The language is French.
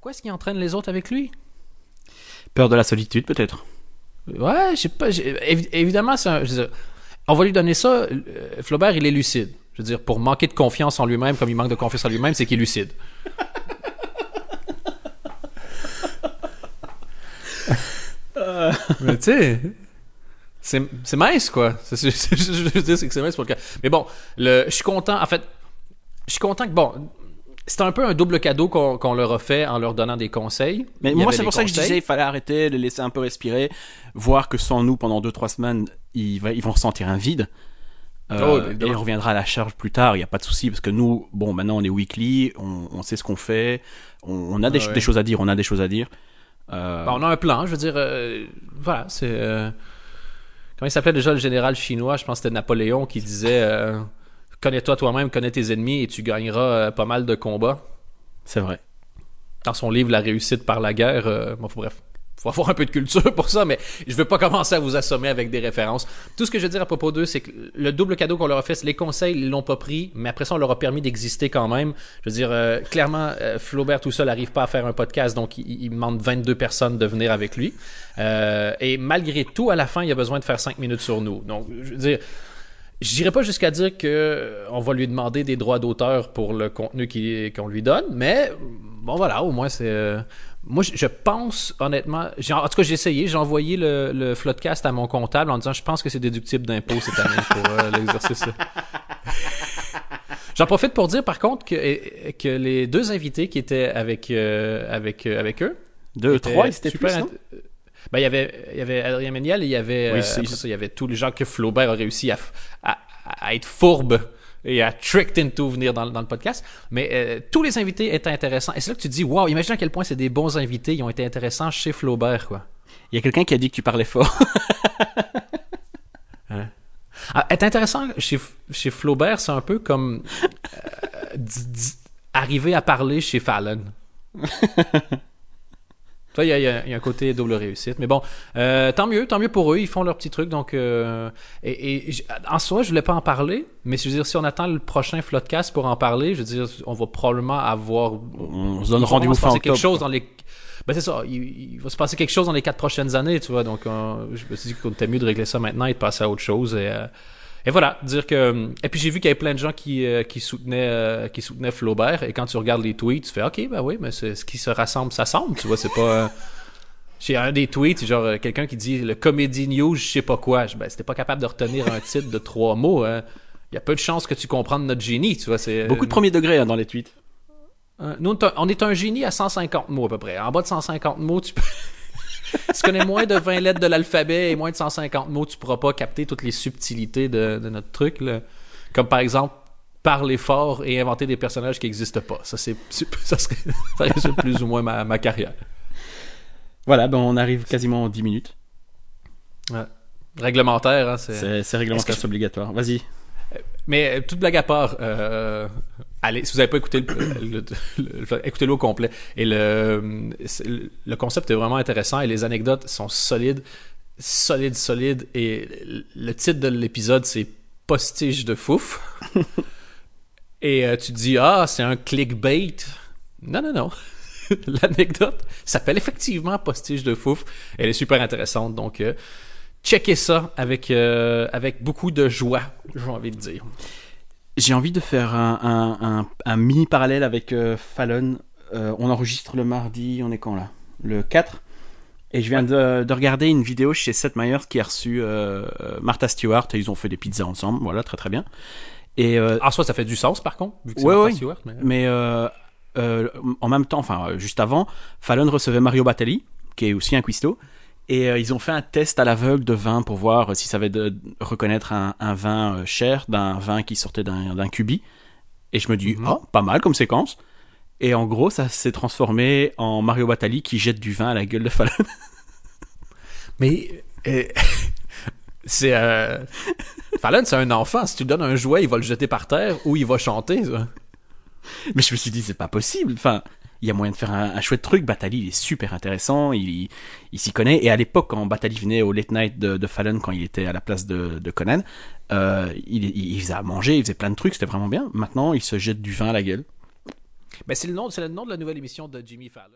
Pourquoi est-ce qu'il entraîne les autres avec lui? Peur de la solitude, peut-être. Ouais, je sais pas. Évidemment, un- dire, on va lui donner ça. euh, Flaubert, il est lucide. Je veux dire, pour manquer de confiance en lui-même, comme il manque de confiance en lui-même, c'est qu'il est lucide. Mais tu sais, c'est c'est mince, quoi. C'est- c'est- c'est- Je veux dire, c'est que c'est mince pour le cas. Mais bon, le, je suis content. En fait, je suis content que, bon, c'est un peu un double cadeau qu'on leur a fait en leur donnant des conseils. Mais Il moi, c'est pour ça que je disais, il fallait arrêter, les laisser un peu respirer, voir que sans nous, pendant 2-3 semaines, ils, va- ils vont ressentir un vide. Euh, Oh, et on reviendra à la charge plus tard, il n'y a pas de souci, parce que nous, bon, maintenant on est weekly, on, on sait ce qu'on fait, on, on a des, Ah ouais. des choses à dire, on a des choses à dire. Euh, Ben, on a un plan, je veux dire, euh, voilà, c'est... euh, comment il s'appelait déjà le général chinois? Je pense que c'était Napoléon qui disait Connais-toi toi-même, connais tes ennemis et tu gagneras euh, pas mal de combats. c'est vrai. Dans son livre La réussite par la guerre, euh, bon, faut- bref, faut avoir un peu de culture pour ça, mais je veux pas commencer à vous assommer avec des références. Tout ce que je veux dire à propos d'eux, c'est que le double cadeau qu'on leur a fait, c'est les conseils, ils l'ont pas pris, mais après ça, on leur a permis d'exister quand même. Je veux dire, euh, clairement, euh, Flaubert tout seul n'arrive pas à faire un podcast, donc il, il demande 22 personnes de venir avec lui. Euh, et malgré tout, à la fin, il a besoin de faire 5 minutes sur nous. Donc, je veux dire, je dirais pas jusqu'à dire que euh, on va lui demander des droits d'auteur pour le contenu qu'on lui donne, mais bon voilà, au moins c'est. euh, moi, je- pense honnêtement, j'ai- en tout cas j'ai essayé, j'ai envoyé le, le Floodcast à mon comptable en disant je pense que c'est déductible d'impôt cette année pour euh, l'exercice. J'en profite pour dire par contre que, que les deux invités qui étaient avec euh, avec euh, avec eux 2, étaient 3, c'était plus, non? Ben, il y avait, il y avait Adrien Méniel et il y avait, Oui, euh, ça, il y avait tous les gens que Flaubert a réussi à, à, à être fourbe et à tricked into venir dans, le- dans le podcast. Mais euh, tous les invités étaient intéressants. Et c'est là que tu te dis, waouh, imagine à quel point c'est des bons invités. Ils ont été intéressants chez Flaubert, quoi. Il y a quelqu'un qui a dit que tu parlais fort. Ah, être intéressant chez, chez Flaubert, c'est un peu comme euh, d- d- arriver à parler chez Fallon. Il y, y a il y a un côté double réussite. Mais bon, euh, tant mieux, tant mieux pour eux. Ils font leur petit truc. Donc, euh, et, et en soi, je voulais pas en parler. Mais je veux dire, si on attend le prochain Floodcast pour en parler, je veux dire, on va probablement avoir. On se donne il va rendez-vous fin passer quelque octobre. chose dans les. Ben c'est ça. Il, il va se passer quelque chose dans les quatre prochaines années, tu vois. Donc, euh, je me suis dit qu'on était mieux de régler ça maintenant et de passer à autre chose. Et, euh, et voilà, dire que. Et puis j'ai vu qu'il y avait plein de gens qui, euh, qui soutenaient euh, qui soutenaient Flaubert. Et quand tu regardes les tweets, tu fais OK, ben oui, mais ce qui se rassemble, ça semble. Tu vois, c'est pas. euh, J'ai un des tweets, genre euh, quelqu'un qui dit le comédie news, je sais pas quoi. Je, ben, si t'es pas capable de retenir un titre de trois mots, hein, il y a peu de chances que tu comprennes notre génie, tu vois. C'est Beaucoup de premier degré hein, dans les tweets. nous, on est un- on est un génie à 150 mots à peu près. En bas de 150 mots, tu peux. Si tu connais moins de 20 lettres de l'alphabet et moins de 150 mots, tu pourras pas capter toutes les subtilités de, de notre truc. là. Comme par exemple, parler fort et inventer des personnages qui n'existent pas. Ça, c'est, ça, serait, ça résume plus ou moins ma, ma carrière. Voilà, ben on arrive quasiment en 10 minutes. Réglementaire, hein, c'est... Réglementaire, obligatoire. Vas-y. Mais euh, toute blague à part, euh, allez, si vous n'avez pas écouté le, le- le- le- écoutez-le au complet. Et le, le concept est vraiment intéressant et les anecdotes sont solides, solides, solides. Et le titre de l'épisode, c'est Postige de fouf. et euh, tu te dis, ah, c'est un clickbait. Non, non, non. L'anecdote s'appelle effectivement Postige de fouf. Elle est super intéressante. Donc, euh, checkez ça avec, euh, avec beaucoup de joie, j'ai envie de dire. J'ai envie de faire un, un, un, un mini parallèle avec euh, Fallon. Euh, on enregistre le mardi, on est quand là? Le 4 Et je viens de, de regarder une vidéo chez Seth Meyers qui a reçu euh, Martha Stewart et ils ont fait des pizzas ensemble. Voilà, très très bien. Et euh, En soi, ça fait du sens, par contre, vu que c'est Ouais, Martha ouais. Stewart, mais- Mais euh, en même temps, enfin juste avant, Fallon recevait Mario Batali, qui est aussi un cuistot, et euh, ils ont fait un test à l'aveugle de vin pour voir euh, s'ils savaient de, reconnaître un, un vin euh, cher d'un vin qui sortait d'un cubi. Et je me dis, Mhm. oh, pas mal comme séquence. Et en gros, ça s'est transformé en Mario Batali qui jette du vin à la gueule de Fallon. Mais euh, c'est Fallon, c'est un enfant. Si tu lui donnes un jouet, il va le jeter par terre ou il va chanter. ça. Mais je me suis dit, c'est pas possible. Enfin, il y a moyen de faire un, chouette truc. Batali, il est super intéressant. Il, il s'y connaît. Et à l'époque, quand Batali venait au late night de, Fallon, quand il était à la place de, de Conan, euh, il, il, il faisait à manger, il faisait plein de trucs. C'était vraiment bien. Maintenant, il se jette du vin à la gueule. Ben, c'est le nom, c'est le nom de la nouvelle émission de Jimmy Fallon.